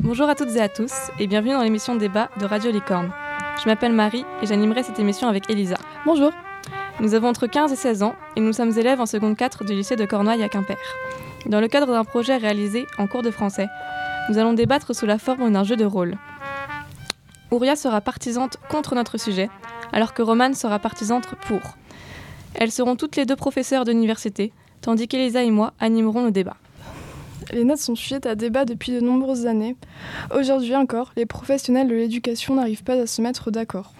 Bonjour à toutes et à tous et bienvenue dans l'émission Débat de Radio Licorne. Je m'appelle Marie et j'animerai cette émission avec Elisa. Bonjour. Nous avons entre 15 et 16 ans et nous sommes élèves en seconde 4 du lycée de Cornouailles à Quimper. Dans le cadre d'un projet réalisé en cours de français, nous allons débattre sous la forme d'un jeu de rôle. Ouria sera partisante contre notre sujet, alors que Romane sera partisante pour. Elles seront toutes les deux professeurs d'université, tandis qu'Elisa et moi animerons le débat. Les notes sont sujettes à débat depuis de nombreuses années. Aujourd'hui encore, les professionnels de l'éducation n'arrivent pas à se mettre d'accord.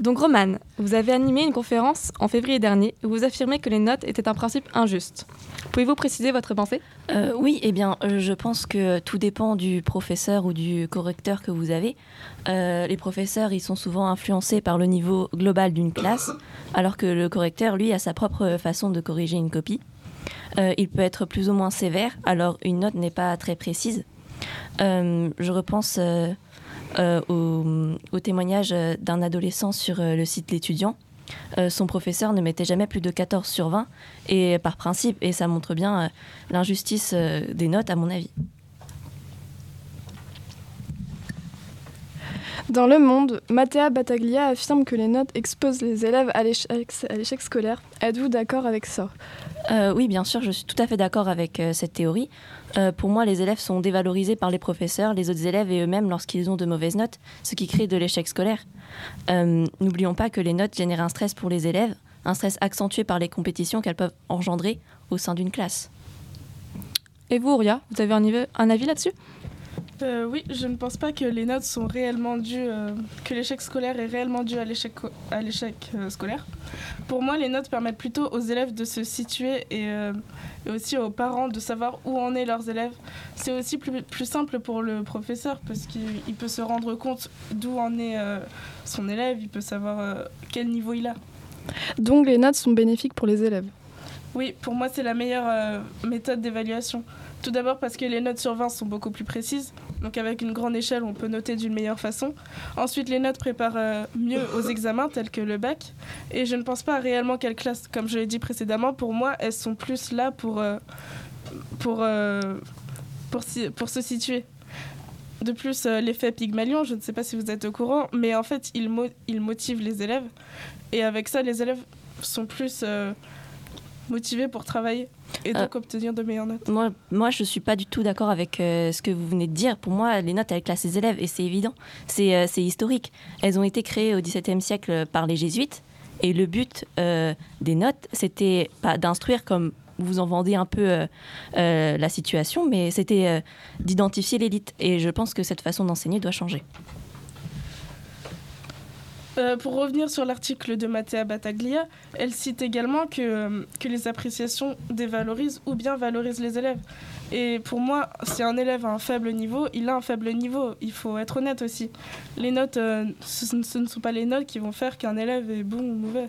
Donc Romane, vous avez animé une conférence en février dernier où vous affirmez que les notes étaient un principe injuste. Pouvez-vous préciser votre pensée? Euh, Oui, eh bien, euh, je pense que tout dépend du professeur ou du correcteur que vous avez. Euh, les professeurs, ils sont souvent influencés par le niveau global d'une classe, alors que le correcteur, lui, a sa propre façon de corriger une copie. il peut être plus ou moins sévère, alors une note n'est pas très précise. je repense au, témoignage d'un adolescent sur le site L'étudiant. son professeur ne mettait jamais plus de 14 sur 20, et par principe, et ça montre bien l'injustice des notes, à mon avis. Dans Le Monde, Mattea Battaglia affirme que les notes exposent les élèves à l'échec scolaire. Êtes-vous d'accord avec ça? Euh, Oui, bien sûr, je suis tout à fait d'accord avec euh, cette théorie. Euh, pour moi, les élèves sont dévalorisés par les professeurs, les autres élèves et eux-mêmes lorsqu'ils ont de mauvaises notes, ce qui crée de l'échec scolaire. N'oublions pas que les notes génèrent un stress pour les élèves, un stress accentué par les compétitions qu'elles peuvent engendrer au sein d'une classe. Et vous, Auria, vous avez un avis là-dessus? Euh, oui, je ne pense pas que les notes sont réellement dues, euh, que l'échec scolaire est réellement dû à l'échec, euh, scolaire. Pour moi, les notes permettent plutôt aux élèves de se situer et, aussi aux parents de savoir où en est leurs élèves. C'est aussi plus, plus simple pour le professeur parce qu'il peut se rendre compte d'où en est son élève, il peut savoir quel niveau il a. Donc les notes sont bénéfiques pour les élèves Oui, pour moi, c'est la meilleure méthode d'évaluation. Tout d'abord parce que les notes sur 20 sont beaucoup plus précises. Donc avec une grande échelle, on peut noter d'une meilleure façon. Ensuite, les notes préparent euh, mieux aux examens tels que le bac. Et je ne pense pas réellement qu'elles classent, comme je l'ai dit précédemment, pour moi, elles sont plus là pour, euh, pour, euh, pour, se situer. De plus, l'effet Pygmalion, je ne sais pas si vous êtes au courant, mais en fait, il motive les élèves. Et avec ça, les élèves sont plus motivés pour travailler et donc obtenir de meilleures notes. Moi, moi je ne suis pas du tout d'accord avec euh, ce que vous venez de dire. Pour moi, les notes, elles classent les élèves et c'est évident. C'est euh, historique. Elles ont été créées au XVIIe siècle par les jésuites et le but euh, des notes, c'était pas d'instruire comme vous en vendez un peu la situation, mais c'était d'identifier l'élite. Et je pense que cette façon d'enseigner doit changer. Euh, pour revenir sur l'article de Mattea Battaglia, elle cite également que, euh, que les appréciations dévalorisent ou bien valorisent les élèves. Et pour moi, si un élève a un faible niveau, il a un faible niveau. Il faut être honnête aussi. Les notes, euh, ce, ne sont pas les notes qui vont faire qu'un élève est bon ou mauvais.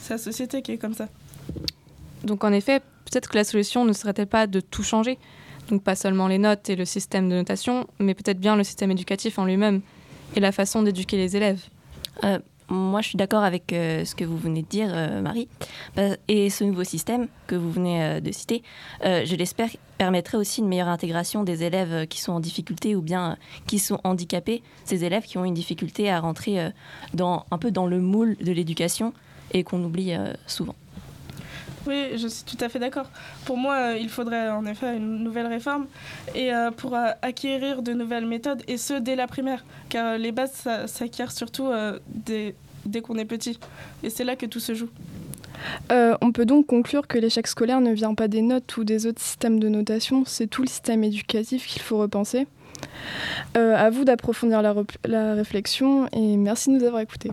C'est la société qui est comme ça. Donc en effet, peut-être que la solution ne serait-elle pas de tout changer? Donc pas seulement les notes et le système de notation, mais peut-être bien le système éducatif en lui-même et la façon d'éduquer les élèves. Euh, moi, je suis d'accord avec euh, ce que vous venez de dire, euh, Marie. Bah, et ce nouveau système que vous venez de citer, je l'espère, permettrait aussi une meilleure intégration des élèves qui sont en difficulté ou bien qui sont handicapés, ces élèves qui ont une difficulté à rentrer dans, un peu dans le moule de l'éducation et qu'on oublie souvent. Oui, je suis tout à fait d'accord. Pour moi, euh, il faudrait en effet une nouvelle réforme et euh, pour euh, acquérir de nouvelles méthodes et ce dès la primaire, car les bases s'acquièrent surtout dès, qu'on est petit et c'est là que tout se joue. on peut donc conclure que l'échec scolaire ne vient pas des notes ou des autres systèmes de notation, c'est tout le système éducatif qu'il faut repenser. à vous d'approfondir la réflexion et merci de nous avoir écoutés.